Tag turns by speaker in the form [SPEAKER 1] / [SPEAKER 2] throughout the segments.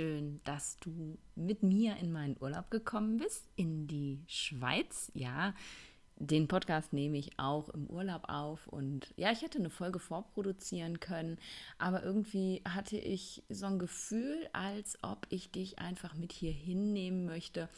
[SPEAKER 1] Schön, dass du mit mir in meinen Urlaub gekommen bist, in die Schweiz. Ja, den Podcast nehme ich auch im Urlaub auf und ja, ich hätte eine Folge vorproduzieren können, aber irgendwie hatte ich so ein Gefühl, als ob ich dich einfach mit hier hinnehmen möchte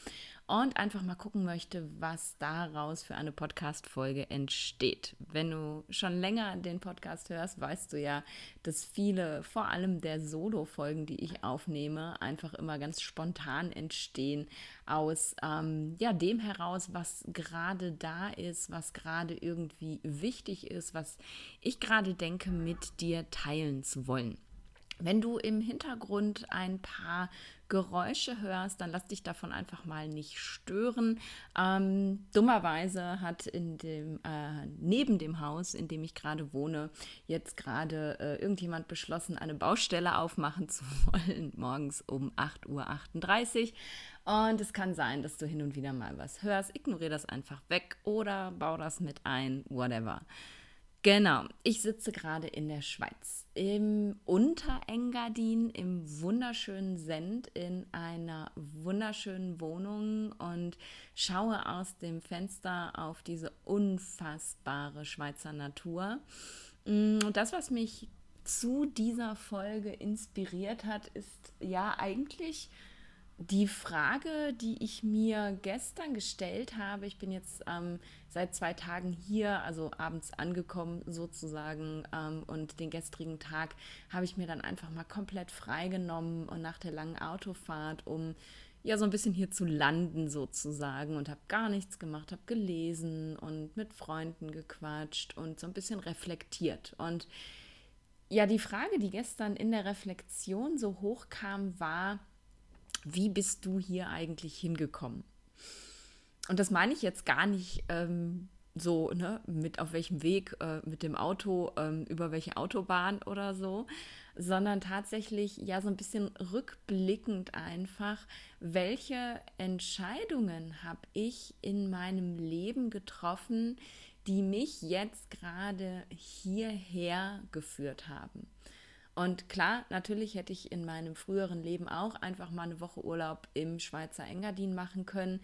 [SPEAKER 1] und einfach mal gucken möchte, was daraus für eine Podcast-Folge entsteht. Wenn du schon länger den Podcast hörst, weißt du ja, dass viele, vor allem der Solo-Folgen, die ich aufnehme, einfach immer ganz spontan entstehen aus ähm, ja, dem heraus, was gerade da ist, was gerade irgendwie wichtig ist, was ich gerade denke, mit dir teilen zu wollen. Wenn du im Hintergrund ein paar Geräusche hörst, dann lass dich davon einfach mal nicht stören. Ähm, dummerweise hat in dem, äh, neben dem Haus, in dem ich gerade wohne, jetzt gerade äh, irgendjemand beschlossen, eine Baustelle aufmachen zu wollen, morgens um 8.38 Uhr. Und es kann sein, dass du hin und wieder mal was hörst. Ignoriere das einfach weg oder bau das mit ein, whatever. Genau, ich sitze gerade in der Schweiz, im Unterengadin, im wunderschönen Send, in einer wunderschönen Wohnung und schaue aus dem Fenster auf diese unfassbare Schweizer Natur. Mm, und das, was mich zu dieser Folge inspiriert hat, ist ja eigentlich die Frage, die ich mir gestern gestellt habe, ich bin jetzt ähm, seit zwei Tagen hier, also abends angekommen sozusagen, ähm, und den gestrigen Tag habe ich mir dann einfach mal komplett freigenommen und nach der langen Autofahrt, um ja so ein bisschen hier zu landen sozusagen und habe gar nichts gemacht, habe gelesen und mit Freunden gequatscht und so ein bisschen reflektiert. Und ja, die Frage, die gestern in der Reflexion so hochkam, war, wie bist du hier eigentlich hingekommen? Und das meine ich jetzt gar nicht ähm, so, ne, mit auf welchem Weg, äh, mit dem Auto, ähm, über welche Autobahn oder so, sondern tatsächlich ja so ein bisschen rückblickend einfach, welche Entscheidungen habe ich in meinem Leben getroffen, die mich jetzt gerade hierher geführt haben. Und klar, natürlich hätte ich in meinem früheren Leben auch einfach mal eine Woche Urlaub im Schweizer Engadin machen können.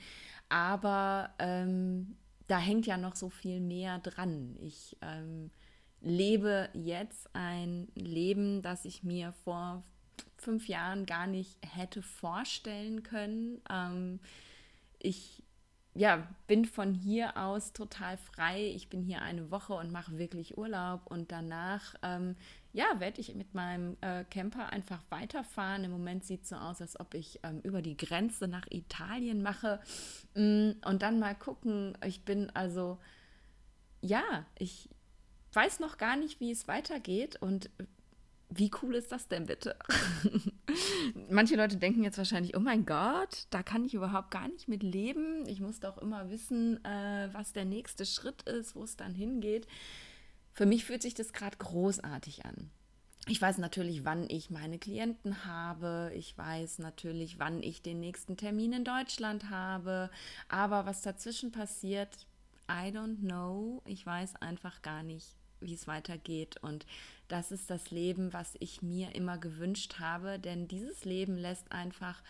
[SPEAKER 1] Aber ähm, da hängt ja noch so viel mehr dran. Ich ähm, lebe jetzt ein Leben, das ich mir vor fünf Jahren gar nicht hätte vorstellen können. Ähm, ich ja, bin von hier aus total frei. Ich bin hier eine Woche und mache wirklich Urlaub und danach ähm, ja, werde ich mit meinem äh, Camper einfach weiterfahren. Im Moment sieht es so aus, als ob ich ähm, über die Grenze nach Italien mache mm, und dann mal gucken. Ich bin also, ja, ich weiß noch gar nicht, wie es weitergeht und wie cool ist das denn bitte? Manche Leute denken jetzt wahrscheinlich, oh mein Gott, da kann ich überhaupt gar nicht mit leben. Ich muss doch immer wissen, äh, was der nächste Schritt ist, wo es dann hingeht. Für mich fühlt sich das gerade großartig an. Ich weiß natürlich, wann ich meine Klienten habe. Ich weiß natürlich, wann ich den nächsten Termin in Deutschland habe. Aber was dazwischen passiert, I don't know. Ich weiß einfach gar nicht, wie es weitergeht. Und das ist das Leben, was ich mir immer gewünscht habe. Denn dieses Leben lässt einfach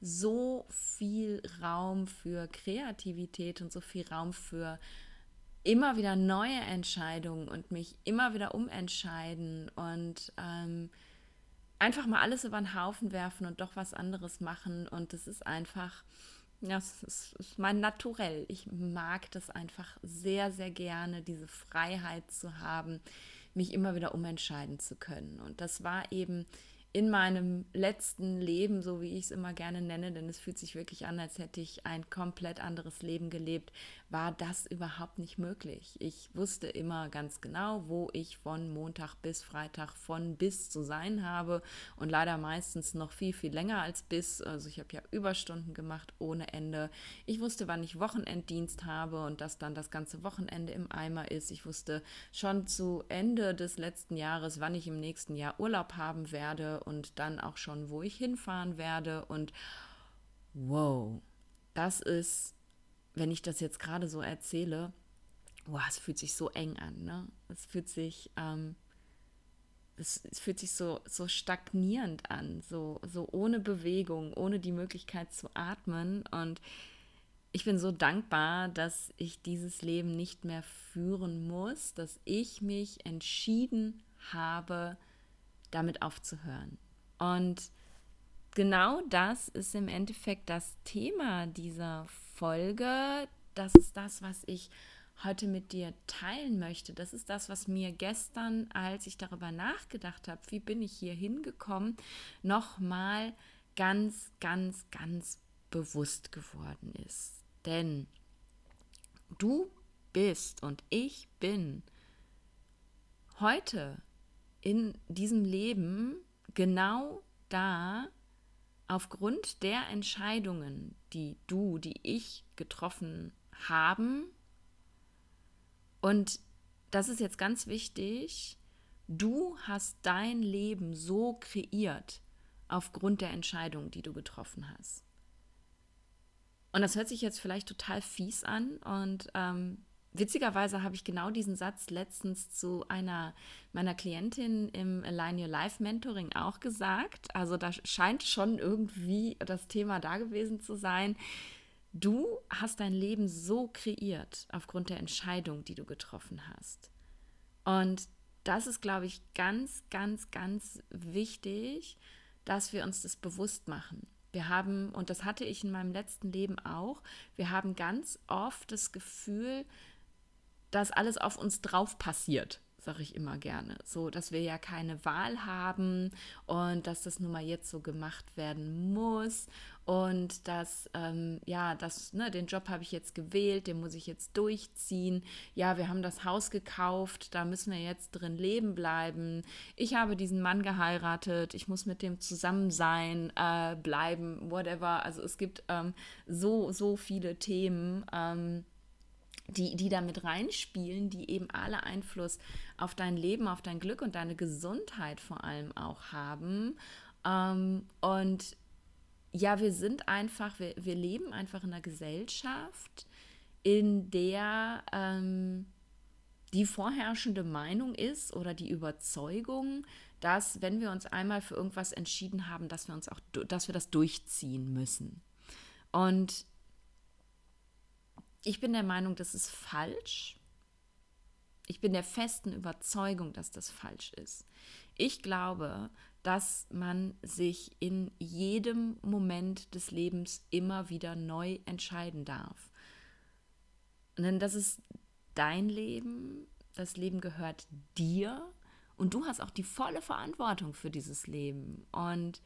[SPEAKER 1] so viel Raum für Kreativität und so viel Raum für immer wieder neue Entscheidungen und mich immer wieder umentscheiden und ähm, einfach mal alles über den Haufen werfen und doch was anderes machen. Und das ist einfach, ja, das ist, ist mein Naturell. Ich mag das einfach sehr, sehr gerne, diese Freiheit zu haben, mich immer wieder umentscheiden zu können. Und das war eben in meinem letzten Leben, so wie ich es immer gerne nenne, denn es fühlt sich wirklich an, als hätte ich ein komplett anderes Leben gelebt, war das überhaupt nicht möglich. Ich wusste immer ganz genau, wo ich von Montag bis Freitag von bis zu sein habe und leider meistens noch viel, viel länger als bis. Also ich habe ja Überstunden gemacht ohne Ende. Ich wusste, wann ich Wochenenddienst habe und dass dann das ganze Wochenende im Eimer ist. Ich wusste schon zu Ende des letzten Jahres, wann ich im nächsten Jahr Urlaub haben werde und dann auch schon, wo ich hinfahren werde. Und wow, das ist, wenn ich das jetzt gerade so erzähle, wow, es fühlt sich so eng an. Ne? Es fühlt sich ähm, es, es, fühlt sich so, so stagnierend an, so, so ohne Bewegung, ohne die Möglichkeit zu atmen. Und ich bin so dankbar, dass ich dieses Leben nicht mehr führen muss, dass ich mich entschieden habe, damit aufzuhören. Und genau das ist im Endeffekt das Thema dieser Folge. Das ist das, was ich heute mit dir teilen möchte. Das ist das, was mir gestern, als ich darüber nachgedacht habe, wie bin ich hier hingekommen, nochmal ganz, ganz, ganz bewusst geworden ist. Denn du bist und ich bin heute in diesem Leben genau da, aufgrund der Entscheidungen, die du, die ich getroffen haben. Und das ist jetzt ganz wichtig, du hast dein Leben so kreiert aufgrund der Entscheidungen, die du getroffen hast. Und das hört sich jetzt vielleicht total fies an und ähm, witzigerweise habe ich genau diesen Satz letztens zu einer meiner Klientin im Align Your Life Mentoring auch gesagt. Also da scheint schon irgendwie das Thema da gewesen zu sein. Du hast dein Leben so kreiert aufgrund der Entscheidung, die du getroffen hast. Und das ist, glaube ich, ganz, ganz, ganz wichtig, dass wir uns das bewusst machen. Wir haben, und das hatte ich in meinem letzten Leben auch, wir haben ganz oft das Gefühl, dass alles auf uns drauf passiert, sage ich immer gerne. So, dass wir ja keine Wahl haben und dass das nun mal jetzt so gemacht werden muss und dass, ähm, ja, das, ne, den Job habe ich jetzt gewählt, den muss ich jetzt durchziehen. Ja, wir haben das Haus gekauft, da müssen wir jetzt drin leben bleiben. Ich habe diesen Mann geheiratet, ich muss mit dem zusammen sein, äh, bleiben, whatever. Also es gibt ähm, so, so viele Themen. Ähm, die, die da mit reinspielen, die eben alle Einfluss auf dein Leben, auf dein Glück und deine Gesundheit vor allem auch haben. Ähm, und ja, wir sind einfach, wir, wir leben einfach in einer Gesellschaft, in der ähm, die vorherrschende Meinung ist oder die Überzeugung, dass wenn wir uns einmal für irgendwas entschieden haben, dass wir uns auch, dass wir das durchziehen müssen. Und ich bin der Meinung, das ist falsch. Ich bin der festen Überzeugung, dass das falsch ist. Ich glaube, dass man sich in jedem Moment des Lebens immer wieder neu entscheiden darf. Denn das ist dein Leben, das Leben gehört dir und du hast auch die volle Verantwortung für dieses Leben. Und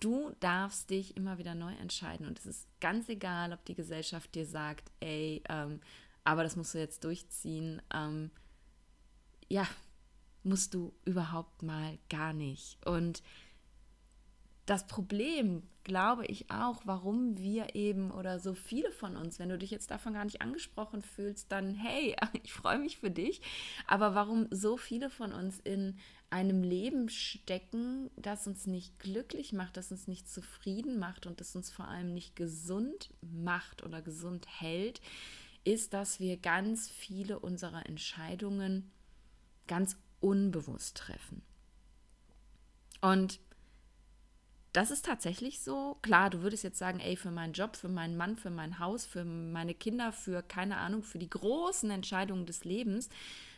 [SPEAKER 1] Du darfst dich immer wieder neu entscheiden und es ist ganz egal, ob die Gesellschaft dir sagt, ey, ähm, aber das musst du jetzt durchziehen. Ähm, ja, musst du überhaupt mal gar nicht. Und das Problem, glaube ich auch, warum wir eben oder so viele von uns, wenn du dich jetzt davon gar nicht angesprochen fühlst, dann hey, ich freue mich für dich, aber warum so viele von uns in einem Leben stecken, das uns nicht glücklich macht, das uns nicht zufrieden macht und das uns vor allem nicht gesund macht oder gesund hält, ist, dass wir ganz viele unserer Entscheidungen ganz unbewusst treffen. Und das ist tatsächlich so. Klar, du würdest jetzt sagen, ey, für meinen Job, für meinen Mann, für mein Haus, für meine Kinder, für keine Ahnung, für die großen Entscheidungen des Lebens,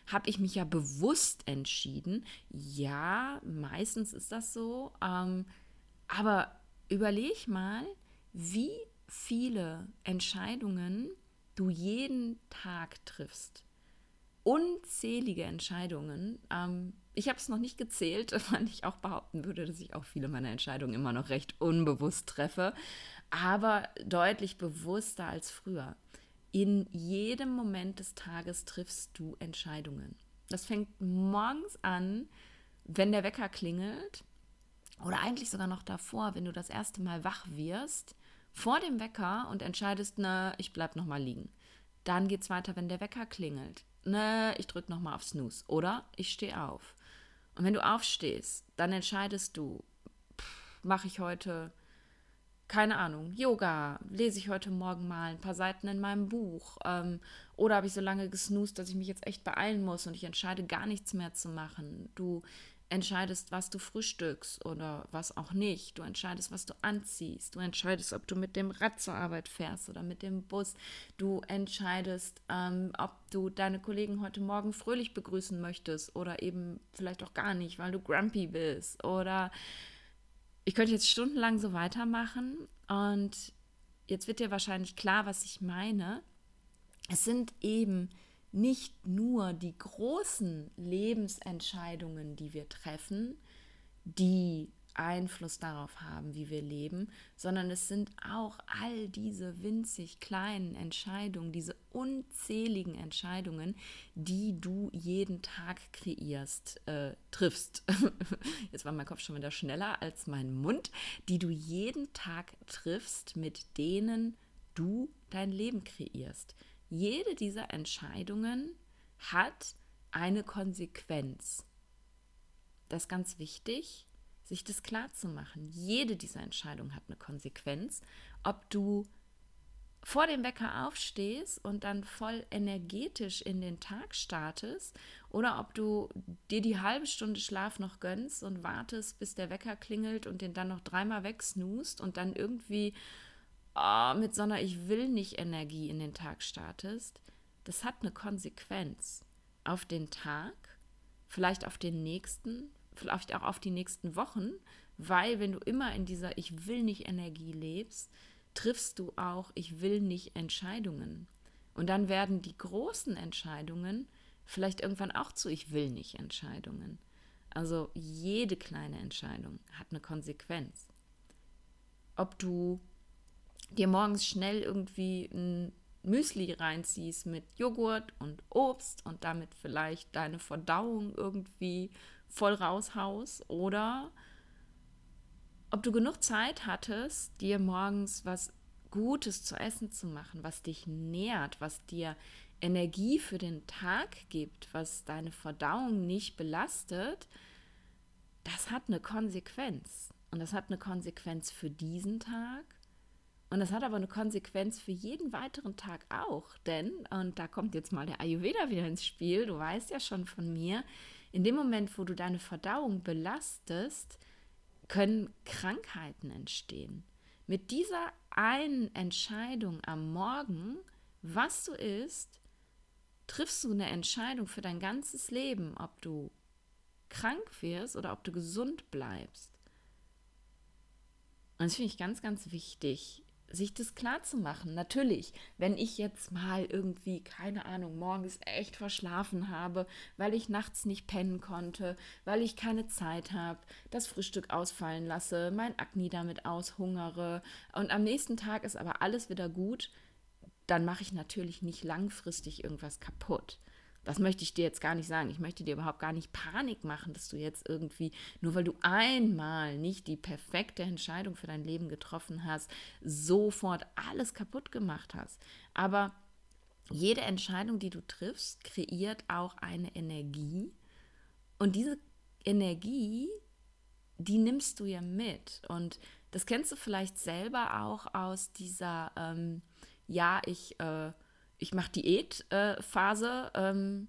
[SPEAKER 1] habe ich mich ja bewusst entschieden. Ja, meistens ist das so. Ähm, aber überleg mal, wie viele Entscheidungen du jeden Tag triffst. Unzählige Entscheidungen. Ähm, ich habe es noch nicht gezählt, weil ich auch behaupten würde, dass ich auch viele meiner Entscheidungen immer noch recht unbewusst treffe, aber deutlich bewusster als früher. In jedem Moment des Tages triffst du Entscheidungen. Das fängt morgens an, wenn der Wecker klingelt oder eigentlich sogar noch davor, wenn du das erste Mal wach wirst, vor dem Wecker und entscheidest, na, ich bleib noch mal liegen. Dann geht es weiter, wenn der Wecker klingelt. Na, ich drück noch mal auf Snooze oder ich stehe auf. Und wenn du aufstehst, dann entscheidest du, mache ich heute keine Ahnung, Yoga, lese ich heute Morgen mal ein paar Seiten in meinem Buch. Ähm, oder habe ich so lange gesnoost, dass ich mich jetzt echt beeilen muss und ich entscheide gar nichts mehr zu machen. Du entscheidest, was du frühstückst oder was auch nicht. Du entscheidest, was du anziehst. Du entscheidest, ob du mit dem Rad zur Arbeit fährst oder mit dem Bus. Du entscheidest, ähm, ob du deine Kollegen heute Morgen fröhlich begrüßen möchtest oder eben vielleicht auch gar nicht, weil du grumpy bist. Oder ich könnte jetzt stundenlang so weitermachen und jetzt wird dir wahrscheinlich klar, was ich meine. Es sind eben nicht nur die großen Lebensentscheidungen, die wir treffen, die Einfluss darauf haben, wie wir leben, sondern es sind auch all diese winzig kleinen Entscheidungen, diese unzähligen Entscheidungen, die du jeden Tag kreierst, äh, triffst. Jetzt war mein Kopf schon wieder schneller als mein Mund, die du jeden Tag triffst, mit denen du dein Leben kreierst jede dieser Entscheidungen hat eine Konsequenz. Das ist ganz wichtig, sich das klar zu machen. Jede dieser Entscheidungen hat eine Konsequenz. Ob du vor dem Wecker aufstehst und dann voll energetisch in den Tag startest oder ob du dir die halbe Stunde Schlaf noch gönnst und wartest, bis der Wecker klingelt und den dann noch dreimal wegsnoost und dann irgendwie oh, mit so einer Ich will nicht Energie in den Tag startest, das hat eine Konsequenz auf den Tag, vielleicht auf den nächsten, vielleicht auch auf die nächsten Wochen, weil wenn du immer in dieser Ich will nicht Energie lebst, triffst du auch Ich will nicht Entscheidungen. Und dann werden die großen Entscheidungen vielleicht irgendwann auch zu Ich will nicht Entscheidungen. Also jede kleine Entscheidung hat eine Konsequenz. Ob du dir morgens schnell irgendwie ein Müsli reinziehst mit Joghurt und Obst und damit vielleicht deine Verdauung irgendwie voll raushaust oder ob du genug Zeit hattest, dir morgens was Gutes zu essen zu machen, was dich nährt, was dir Energie für den Tag gibt, was deine Verdauung nicht belastet, das hat eine Konsequenz. Und das hat eine Konsequenz für diesen Tag und das hat aber eine Konsequenz für jeden weiteren Tag auch. Denn, und da kommt jetzt mal der Ayurveda wieder ins Spiel, du weißt ja schon von mir, in dem Moment, wo du deine Verdauung belastest, können Krankheiten entstehen. Mit dieser einen Entscheidung am Morgen, was du isst, triffst du eine Entscheidung für dein ganzes Leben, ob du krank wirst oder ob du gesund bleibst. Und das finde ich ganz, ganz wichtig, sich das klar zu machen. Natürlich, wenn ich jetzt mal irgendwie, keine Ahnung, morgens echt verschlafen habe, weil ich nachts nicht pennen konnte, weil ich keine Zeit habe, das Frühstück ausfallen lasse, mein Akne damit aushungere und am nächsten Tag ist aber alles wieder gut, dann mache ich natürlich nicht langfristig irgendwas kaputt. Das möchte ich dir jetzt gar nicht sagen. Ich möchte dir überhaupt gar nicht Panik machen, dass du jetzt irgendwie, nur weil du einmal nicht die perfekte Entscheidung für dein Leben getroffen hast, sofort alles kaputt gemacht hast. Aber jede Entscheidung, die du triffst, kreiert auch eine Energie. Und diese Energie, die nimmst du ja mit. Und das kennst du vielleicht selber auch aus dieser, ähm, ja, ich äh, ich mache Diätphase äh, ähm,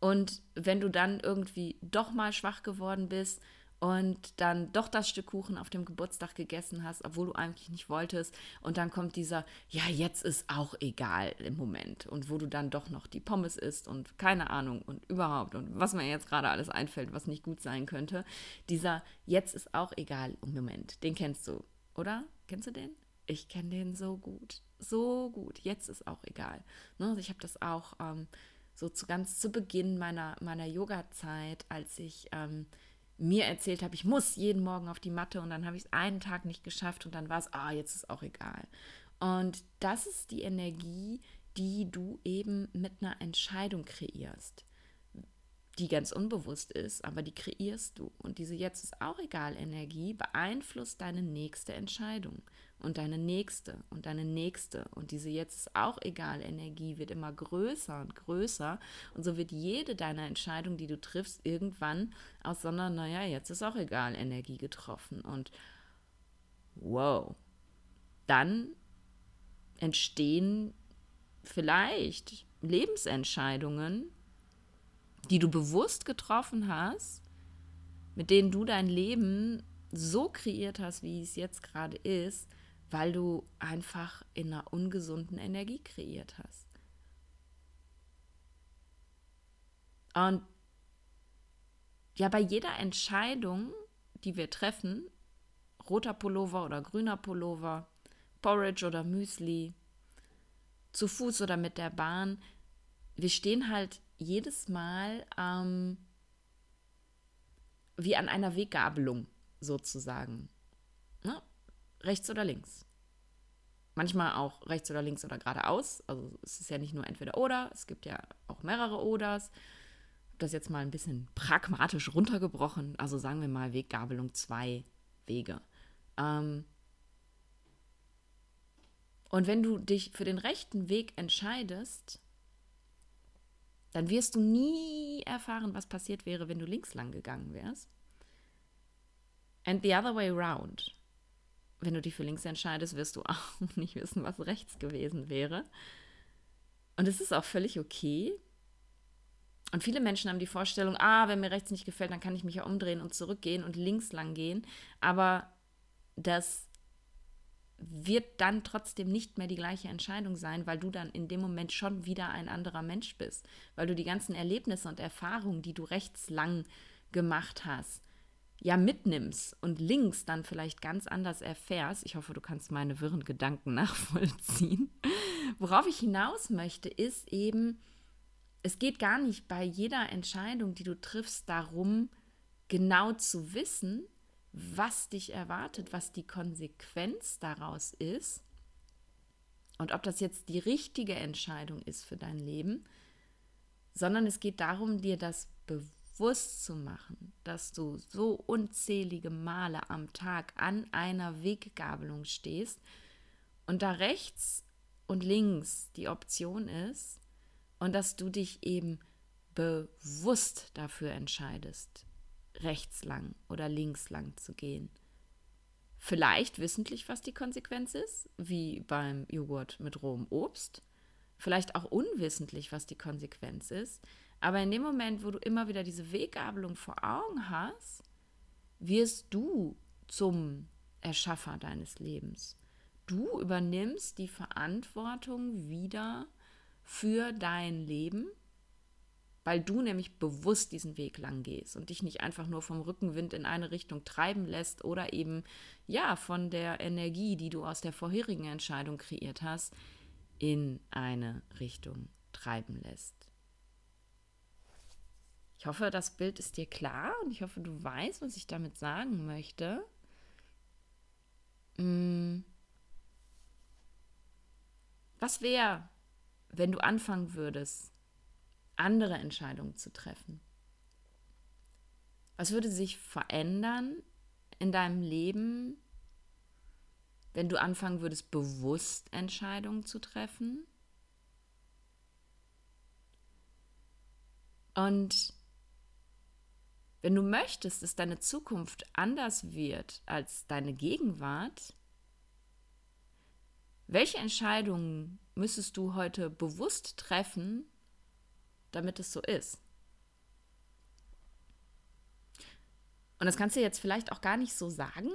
[SPEAKER 1] und wenn du dann irgendwie doch mal schwach geworden bist und dann doch das Stück Kuchen auf dem Geburtstag gegessen hast, obwohl du eigentlich nicht wolltest und dann kommt dieser, ja, jetzt ist auch egal im Moment und wo du dann doch noch die Pommes isst und keine Ahnung und überhaupt und was mir jetzt gerade alles einfällt, was nicht gut sein könnte, dieser jetzt ist auch egal im Moment, den kennst du, oder? Kennst du den? Ich kenne den so gut so gut. Jetzt ist auch egal. Ne? Also ich habe das auch ähm, so zu ganz zu Beginn meiner, meiner Yoga-Zeit, als ich ähm, mir erzählt habe, ich muss jeden Morgen auf die Matte und dann habe ich es einen Tag nicht geschafft und dann war es, ah, jetzt ist auch egal. Und das ist die Energie, die du eben mit einer Entscheidung kreierst die ganz unbewusst ist, aber die kreierst du. Und diese Jetzt ist auch egal Energie beeinflusst deine nächste Entscheidung und deine nächste und deine nächste. Und diese Jetzt ist auch egal Energie wird immer größer und größer. Und so wird jede deiner Entscheidungen, die du triffst, irgendwann aus so einer, naja, jetzt ist auch egal Energie getroffen. Und wow, dann entstehen vielleicht Lebensentscheidungen, die du bewusst getroffen hast, mit denen du dein Leben so kreiert hast, wie es jetzt gerade ist, weil du einfach in einer ungesunden Energie kreiert hast. Und ja, bei jeder Entscheidung, die wir treffen, roter Pullover oder grüner Pullover, Porridge oder Müsli, zu Fuß oder mit der Bahn, wir stehen halt jedes Mal ähm, wie an einer Weggabelung sozusagen. Rechts oder links. Manchmal auch rechts oder links oder geradeaus. Also es ist ja nicht nur entweder oder, es gibt ja auch mehrere Oders. Das jetzt mal ein bisschen pragmatisch runtergebrochen. Also sagen wir mal Weggabelung zwei Wege. Ähm und wenn du dich für den rechten Weg entscheidest, dann wirst du nie erfahren, was passiert wäre, wenn du links lang gegangen wärst. And the other way around. Wenn du dich für links entscheidest, wirst du auch nicht wissen, was rechts gewesen wäre. Und es ist auch völlig okay. Und viele Menschen haben die Vorstellung, ah, wenn mir rechts nicht gefällt, dann kann ich mich ja umdrehen und zurückgehen und links lang gehen. Aber das wird dann trotzdem nicht mehr die gleiche Entscheidung sein, weil du dann in dem Moment schon wieder ein anderer Mensch bist, weil du die ganzen Erlebnisse und Erfahrungen, die du rechts lang gemacht hast, ja mitnimmst und links dann vielleicht ganz anders erfährst. Ich hoffe, du kannst meine wirren Gedanken nachvollziehen. Worauf ich hinaus möchte, ist eben, es geht gar nicht bei jeder Entscheidung, die du triffst, darum, genau zu wissen, was dich erwartet, was die Konsequenz daraus ist und ob das jetzt die richtige Entscheidung ist für dein Leben, sondern es geht darum, dir das bewusst zu machen, dass du so unzählige Male am Tag an einer Weggabelung stehst und da rechts und links die Option ist und dass du dich eben bewusst dafür entscheidest, rechts lang oder links lang zu gehen. Vielleicht wissentlich, was die Konsequenz ist, wie beim Joghurt mit rohem Obst. Vielleicht auch unwissentlich, was die Konsequenz ist. Aber in dem Moment, wo du immer wieder diese Weggabelung vor Augen hast, wirst du zum Erschaffer deines Lebens. Du übernimmst die Verantwortung wieder für dein Leben weil du nämlich bewusst diesen Weg lang gehst und dich nicht einfach nur vom Rückenwind in eine Richtung treiben lässt oder eben ja von der Energie, die du aus der vorherigen Entscheidung kreiert hast, in eine Richtung treiben lässt. Ich hoffe, das Bild ist dir klar und ich hoffe, du weißt, was ich damit sagen möchte. Hm. Was wäre, wenn du anfangen würdest, andere Entscheidungen zu treffen? Was würde sich verändern in deinem Leben, wenn du anfangen würdest, bewusst Entscheidungen zu treffen? Und wenn du möchtest, dass deine Zukunft anders wird als deine Gegenwart, welche Entscheidungen müsstest du heute bewusst treffen, damit es so ist. Und das kannst du jetzt vielleicht auch gar nicht so sagen.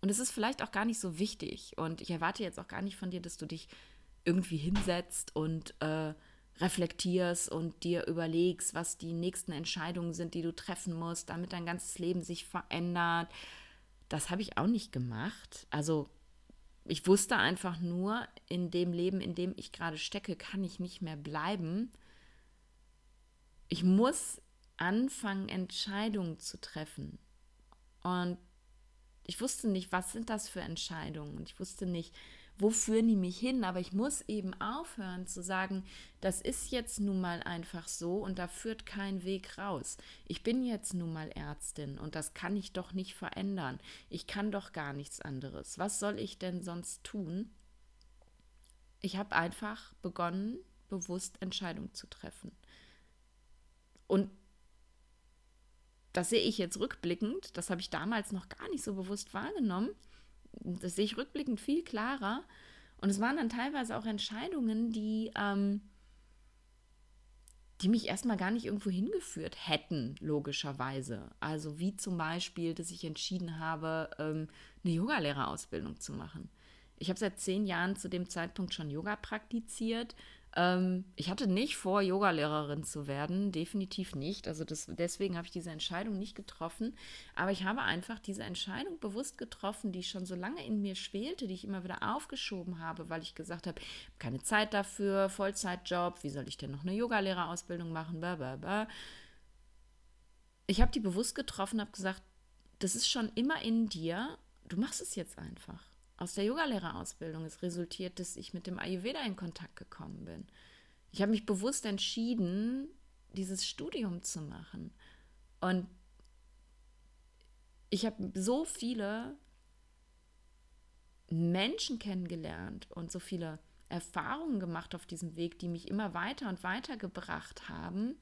[SPEAKER 1] Und es ist vielleicht auch gar nicht so wichtig. Und ich erwarte jetzt auch gar nicht von dir, dass du dich irgendwie hinsetzt und äh, reflektierst und dir überlegst, was die nächsten Entscheidungen sind, die du treffen musst, damit dein ganzes Leben sich verändert. Das habe ich auch nicht gemacht. Also ich wusste einfach nur, in dem Leben, in dem ich gerade stecke, kann ich nicht mehr bleiben. Ich muss anfangen, Entscheidungen zu treffen. Und ich wusste nicht, was sind das für Entscheidungen. Und ich wusste nicht, wo führen die mich hin. Aber ich muss eben aufhören zu sagen, das ist jetzt nun mal einfach so und da führt kein Weg raus. Ich bin jetzt nun mal Ärztin und das kann ich doch nicht verändern. Ich kann doch gar nichts anderes. Was soll ich denn sonst tun? Ich habe einfach begonnen, bewusst Entscheidungen zu treffen. Und das sehe ich jetzt rückblickend, das habe ich damals noch gar nicht so bewusst wahrgenommen. Das sehe ich rückblickend viel klarer. Und es waren dann teilweise auch Entscheidungen, die, ähm, die mich erstmal gar nicht irgendwo hingeführt hätten, logischerweise. Also wie zum Beispiel, dass ich entschieden habe, ähm, eine Yogalehrerausbildung zu machen. Ich habe seit zehn Jahren zu dem Zeitpunkt schon Yoga praktiziert ähm, ich hatte nicht vor, Yogalehrerin zu werden, definitiv nicht. Also das, deswegen habe ich diese Entscheidung nicht getroffen. Aber ich habe einfach diese Entscheidung bewusst getroffen, die schon so lange in mir schwelte, die ich immer wieder aufgeschoben habe, weil ich gesagt habe, keine Zeit dafür, Vollzeitjob, wie soll ich denn noch eine Yogalehrerausbildung machen? Blablabla. Ich habe die bewusst getroffen, habe gesagt, das ist schon immer in dir, du machst es jetzt einfach aus der Yogalehrerausbildung ist resultiert, dass ich mit dem Ayurveda in Kontakt gekommen bin. Ich habe mich bewusst entschieden, dieses Studium zu machen. Und ich habe so viele Menschen kennengelernt und so viele Erfahrungen gemacht auf diesem Weg, die mich immer weiter und weiter gebracht haben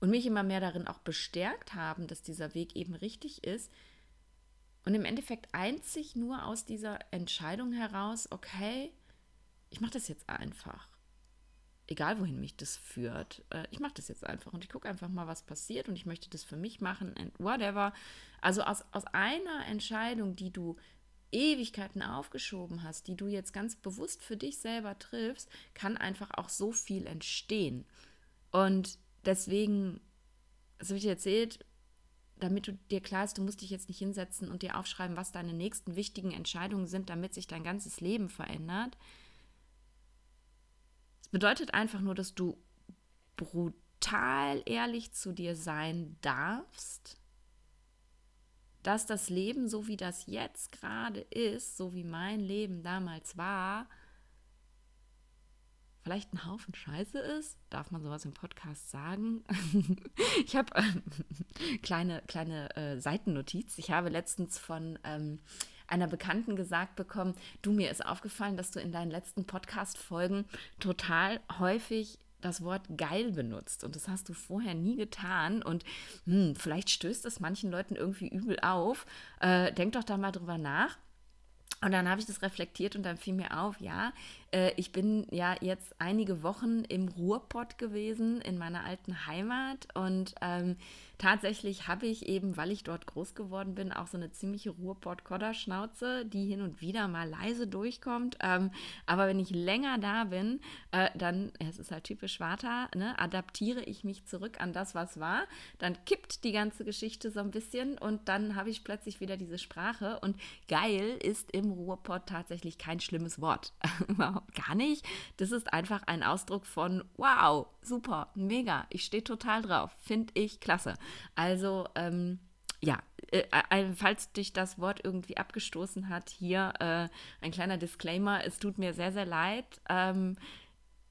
[SPEAKER 1] und mich immer mehr darin auch bestärkt haben, dass dieser Weg eben richtig ist, und im Endeffekt einzig nur aus dieser Entscheidung heraus, okay, ich mache das jetzt einfach. Egal wohin mich das führt, äh, ich mache das jetzt einfach und ich gucke einfach mal, was passiert und ich möchte das für mich machen and whatever. Also aus, aus einer Entscheidung, die du Ewigkeiten aufgeschoben hast, die du jetzt ganz bewusst für dich selber triffst, kann einfach auch so viel entstehen. Und deswegen, das habe ich dir erzählt, damit du dir klar ist, du musst dich jetzt nicht hinsetzen und dir aufschreiben, was deine nächsten wichtigen Entscheidungen sind, damit sich dein ganzes Leben verändert. Es bedeutet einfach nur, dass du brutal ehrlich zu dir sein darfst, dass das Leben, so wie das jetzt gerade ist, so wie mein Leben damals war, vielleicht ein Haufen Scheiße ist. Darf man sowas im Podcast sagen? ich habe ähm, kleine, kleine äh, Seitennotiz. Ich habe letztens von ähm, einer Bekannten gesagt bekommen, du mir ist aufgefallen, dass du in deinen letzten Podcast-Folgen total häufig das Wort geil benutzt und das hast du vorher nie getan und hm, vielleicht stößt es manchen Leuten irgendwie übel auf. Äh, denk doch da mal drüber nach. Und dann habe ich das reflektiert und dann fiel mir auf, ja, äh, ich bin ja jetzt einige Wochen im Ruhrpott gewesen, in meiner alten Heimat. Und ähm, tatsächlich habe ich eben, weil ich dort groß geworden bin, auch so eine ziemliche Ruhrpott-Kodderschnauze, die hin und wieder mal leise durchkommt. Ähm, aber wenn ich länger da bin, äh, dann, es ist halt typisch Schwarter, ne, adaptiere ich mich zurück an das, was war. Dann kippt die ganze Geschichte so ein bisschen und dann habe ich plötzlich wieder diese Sprache. Und geil ist im Ruhrpott tatsächlich kein schlimmes Wort. Überhaupt gar nicht. Das ist einfach ein Ausdruck von wow, super, mega, ich stehe total drauf, finde ich klasse. Also, ähm, ja, äh, äh, falls dich das Wort irgendwie abgestoßen hat, hier äh, ein kleiner Disclaimer, es tut mir sehr, sehr leid. Ähm,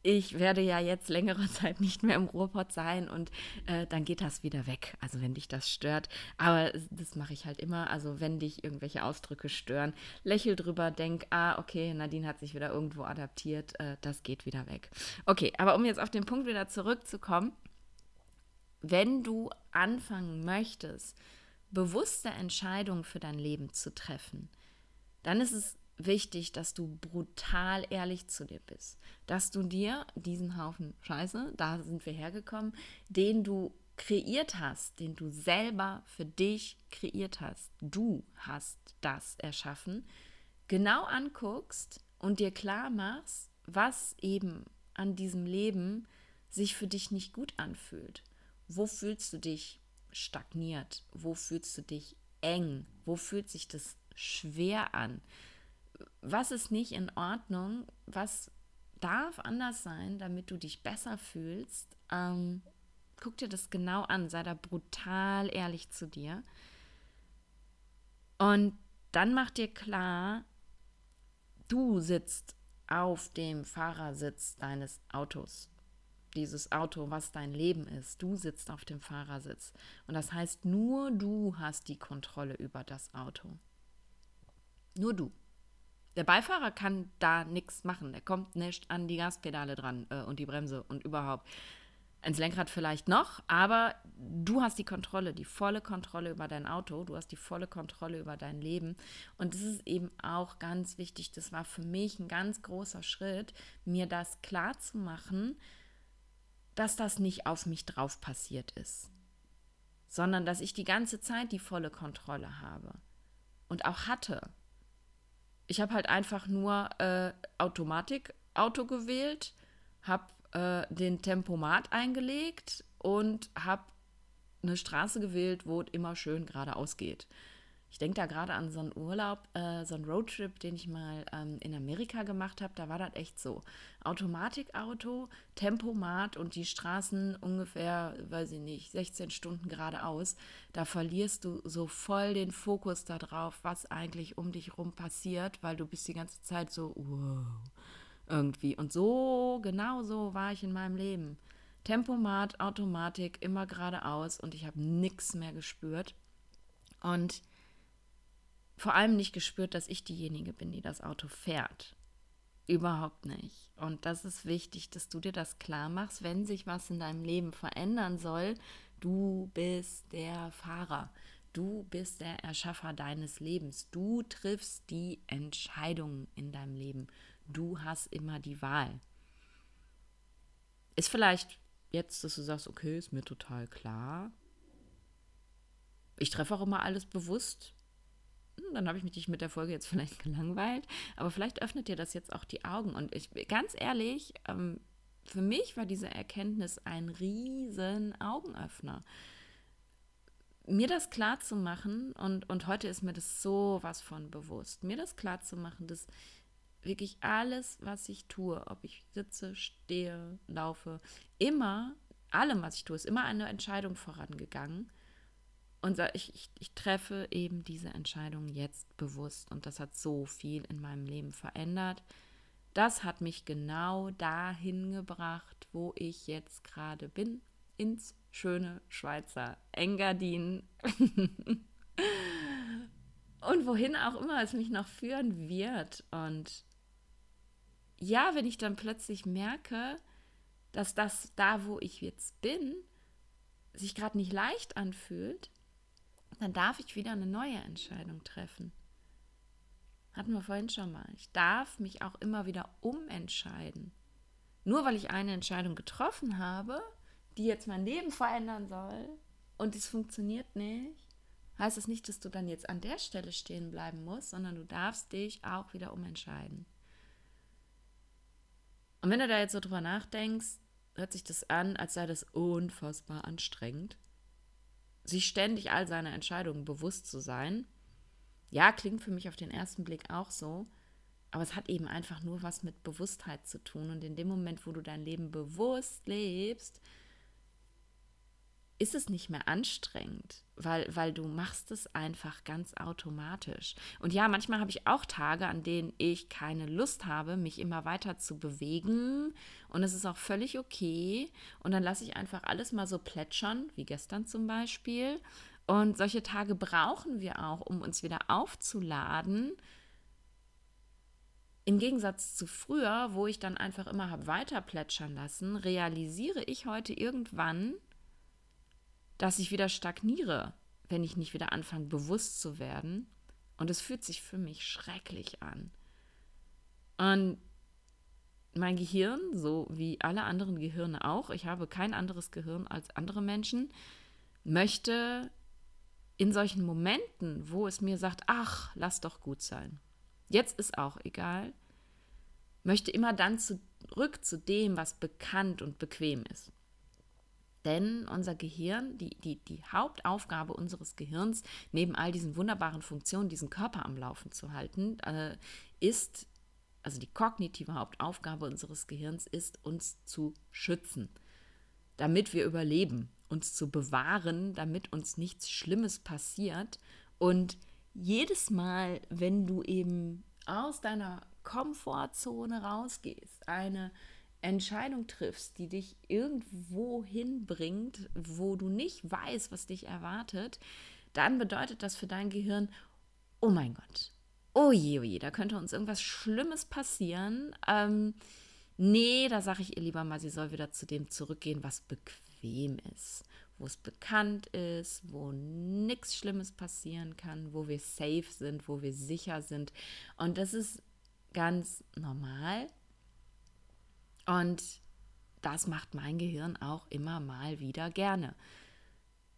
[SPEAKER 1] ich werde ja jetzt längere Zeit nicht mehr im Ruhrpott sein und äh, dann geht das wieder weg. Also wenn dich das stört. Aber das mache ich halt immer. Also wenn dich irgendwelche Ausdrücke stören, lächel drüber, denk, ah, okay, Nadine hat sich wieder irgendwo adaptiert, äh, das geht wieder weg. Okay, aber um jetzt auf den Punkt wieder zurückzukommen, wenn du anfangen möchtest, bewusste Entscheidungen für dein Leben zu treffen, dann ist es wichtig, dass du brutal ehrlich zu dir bist. Dass du dir diesen Haufen Scheiße, da sind wir hergekommen, den du kreiert hast, den du selber für dich kreiert hast, du hast das erschaffen, genau anguckst und dir klar machst, was eben an diesem Leben sich für dich nicht gut anfühlt. Wo fühlst du dich stagniert? Wo fühlst du dich eng? Wo fühlt sich das schwer an? was ist nicht in Ordnung, was darf anders sein, damit du dich besser fühlst. Ähm, guck dir das genau an, sei da brutal ehrlich zu dir. Und dann mach dir klar, du sitzt auf dem Fahrersitz deines Autos. Dieses Auto, was dein Leben ist. Du sitzt auf dem Fahrersitz. Und das heißt, nur du hast die Kontrolle über das Auto. Nur du. Der Beifahrer kann da nichts machen. Er kommt nicht an die Gaspedale dran äh, und die Bremse und überhaupt. Ins Lenkrad vielleicht noch, aber du hast die Kontrolle, die volle Kontrolle über dein Auto, du hast die volle Kontrolle über dein Leben. Und das ist eben auch ganz wichtig. Das war für mich ein ganz großer Schritt, mir das klar zu machen, dass das nicht auf mich drauf passiert ist, sondern dass ich die ganze Zeit die volle Kontrolle habe und auch hatte. Ich habe halt einfach nur äh, Automatikauto gewählt, habe äh, den Tempomat eingelegt und habe eine Straße gewählt, wo es immer schön geradeaus geht. Ich denke da gerade an so einen Urlaub, äh, so einen Roadtrip, den ich mal ähm, in Amerika gemacht habe. Da war das echt so. Automatikauto, Tempomat und die Straßen ungefähr, weiß ich nicht, 16 Stunden geradeaus. Da verlierst du so voll den Fokus darauf, was eigentlich um dich rum passiert, weil du bist die ganze Zeit so, wow, irgendwie. Und so, genau so war ich in meinem Leben. Tempomat, Automatik, immer geradeaus und ich habe nichts mehr gespürt. Und vor allem nicht gespürt, dass ich diejenige bin, die das Auto fährt. Überhaupt nicht. Und das ist wichtig, dass du dir das klar machst, wenn sich was in deinem Leben verändern soll. Du bist der Fahrer. Du bist der Erschaffer deines Lebens. Du triffst die Entscheidungen in deinem Leben. Du hast immer die Wahl. Ist vielleicht jetzt, dass du sagst, okay, ist mir total klar. Ich treffe auch immer alles bewusst. Hm, dann habe ich mich mit der Folge jetzt vielleicht gelangweilt. Aber vielleicht öffnet dir das jetzt auch die Augen. Und ich, ganz ehrlich, ähm, für mich war diese Erkenntnis ein riesen Augenöffner. Mir das klar zu machen, und, und heute ist mir das so was von bewusst, mir das klar zu machen, dass wirklich alles, was ich tue, ob ich sitze, stehe, laufe, immer, allem, was ich tue, ist immer eine Entscheidung vorangegangen und ich, ich, ich treffe eben diese Entscheidung jetzt bewusst und das hat so viel in meinem Leben verändert. Das hat mich genau dahin gebracht, wo ich jetzt gerade bin, ins schöne Schweizer Engadin. und wohin auch immer es mich noch führen wird. Und ja, wenn ich dann plötzlich merke, dass das da, wo ich jetzt bin, sich gerade nicht leicht anfühlt, dann darf ich wieder eine neue Entscheidung treffen. Hatten wir vorhin schon mal. Ich darf mich auch immer wieder umentscheiden. Nur weil ich eine Entscheidung getroffen habe, die jetzt mein Leben verändern soll und es funktioniert nicht, heißt das nicht, dass du dann jetzt an der Stelle stehen bleiben musst, sondern du darfst dich auch wieder umentscheiden. Und wenn du da jetzt so drüber nachdenkst, hört sich das an, als sei das unfassbar anstrengend sich ständig all seiner Entscheidungen bewusst zu sein. Ja, klingt für mich auf den ersten Blick auch so, aber es hat eben einfach nur was mit Bewusstheit zu tun. Und in dem Moment, wo du dein Leben bewusst lebst, ist es nicht mehr anstrengend, weil, weil du machst es einfach ganz automatisch. Und ja, manchmal habe ich auch Tage, an denen ich keine Lust habe, mich immer weiter zu bewegen. Und es ist auch völlig okay. Und dann lasse ich einfach alles mal so plätschern, wie gestern zum Beispiel. Und solche Tage brauchen wir auch, um uns wieder aufzuladen. Im Gegensatz zu früher, wo ich dann einfach immer habe weiter plätschern lassen, realisiere ich heute irgendwann, dass ich wieder stagniere, wenn ich nicht wieder anfange, bewusst zu werden. Und es fühlt sich für mich schrecklich an. Und mein Gehirn, so wie alle anderen Gehirne auch, ich habe kein anderes Gehirn als andere Menschen, möchte in solchen Momenten, wo es mir sagt, ach, lass doch gut sein. Jetzt ist auch egal, möchte immer dann zurück zu dem, was bekannt und bequem ist. Denn unser Gehirn, die, die, die Hauptaufgabe unseres Gehirns, neben all diesen wunderbaren Funktionen, diesen Körper am Laufen zu halten, äh, ist, also die kognitive Hauptaufgabe unseres Gehirns ist, uns zu schützen, damit wir überleben, uns zu bewahren, damit uns nichts Schlimmes passiert. Und jedes Mal, wenn du eben aus deiner Komfortzone rausgehst, eine Entscheidung triffst, die dich irgendwo hinbringt, wo du nicht weißt, was dich erwartet, dann bedeutet das für dein Gehirn, oh mein Gott, oh je, oh je, da könnte uns irgendwas Schlimmes passieren. Ähm, nee, da sage ich ihr lieber mal, sie soll wieder zu dem zurückgehen, was bequem ist, wo es bekannt ist, wo nichts Schlimmes passieren kann, wo wir safe sind, wo wir sicher sind. Und das ist ganz normal und das macht mein Gehirn auch immer mal wieder gerne.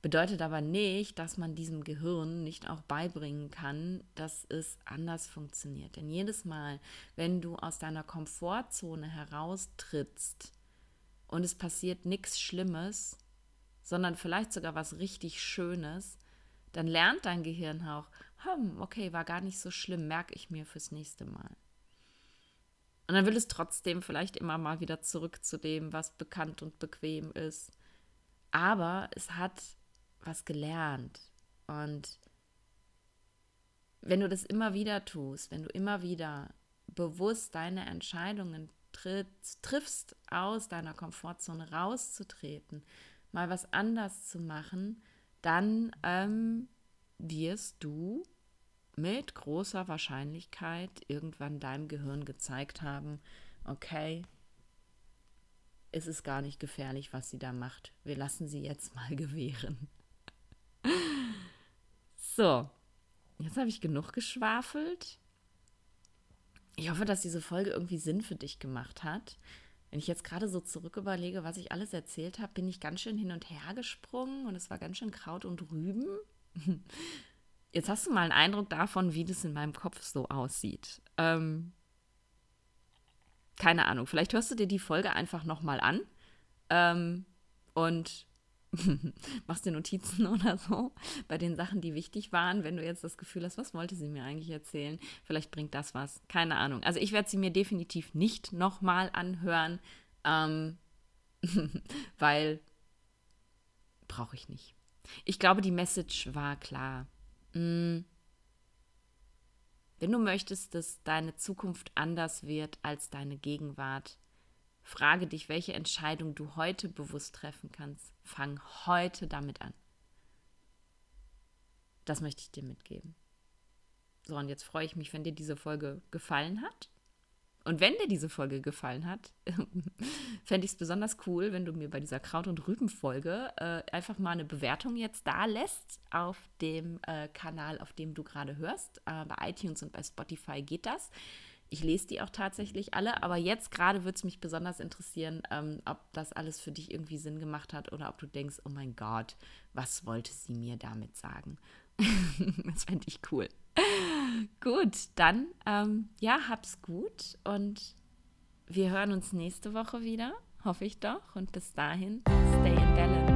[SPEAKER 1] Bedeutet aber nicht, dass man diesem Gehirn nicht auch beibringen kann, dass es anders funktioniert. Denn jedes Mal, wenn du aus deiner Komfortzone heraustrittst und es passiert nichts Schlimmes, sondern vielleicht sogar was richtig Schönes, dann lernt dein Gehirn auch, hm, okay, war gar nicht so schlimm, merke ich mir fürs nächste Mal. Und dann will es trotzdem vielleicht immer mal wieder zurück zu dem, was bekannt und bequem ist. Aber es hat was gelernt. Und wenn du das immer wieder tust, wenn du immer wieder bewusst deine Entscheidungen triffst, aus deiner Komfortzone rauszutreten, mal was anders zu machen, dann ähm, wirst du mit großer Wahrscheinlichkeit irgendwann deinem Gehirn gezeigt haben, okay, es ist gar nicht gefährlich, was sie da macht. Wir lassen sie jetzt mal gewähren. So, jetzt habe ich genug geschwafelt. Ich hoffe, dass diese Folge irgendwie Sinn für dich gemacht hat. Wenn ich jetzt gerade so zurück überlege, was ich alles erzählt habe, bin ich ganz schön hin und her gesprungen und es war ganz schön Kraut und Rüben. Jetzt hast du mal einen Eindruck davon, wie das in meinem Kopf so aussieht. Ähm, keine Ahnung, vielleicht hörst du dir die Folge einfach nochmal an ähm, und machst dir Notizen oder so bei den Sachen, die wichtig waren, wenn du jetzt das Gefühl hast, was wollte sie mir eigentlich erzählen? Vielleicht bringt das was. Keine Ahnung. Also ich werde sie mir definitiv nicht nochmal anhören, ähm, weil brauche ich nicht. Ich glaube, die Message war klar. Mm. Wenn du möchtest, dass deine Zukunft anders wird als deine Gegenwart, frage dich, welche Entscheidung du heute bewusst treffen kannst. Fang heute damit an. Das möchte ich dir mitgeben. So, und jetzt freue ich mich, wenn dir diese Folge gefallen hat. Und wenn dir diese Folge gefallen hat, fände ich es besonders cool, wenn du mir bei dieser Kraut- und Rüben-Folge äh, einfach mal eine Bewertung jetzt da lässt auf dem äh, Kanal, auf dem du gerade hörst. Äh, bei iTunes und bei Spotify geht das. Ich lese die auch tatsächlich alle, aber jetzt gerade würde es mich besonders interessieren, ähm, ob das alles für dich irgendwie Sinn gemacht hat oder ob du denkst, oh mein Gott, was wollte sie mir damit sagen? das fände ich cool. Gut, dann ähm, ja, hab's gut und wir hören uns nächste Woche wieder, hoffe ich doch. Und bis dahin, stay in balance.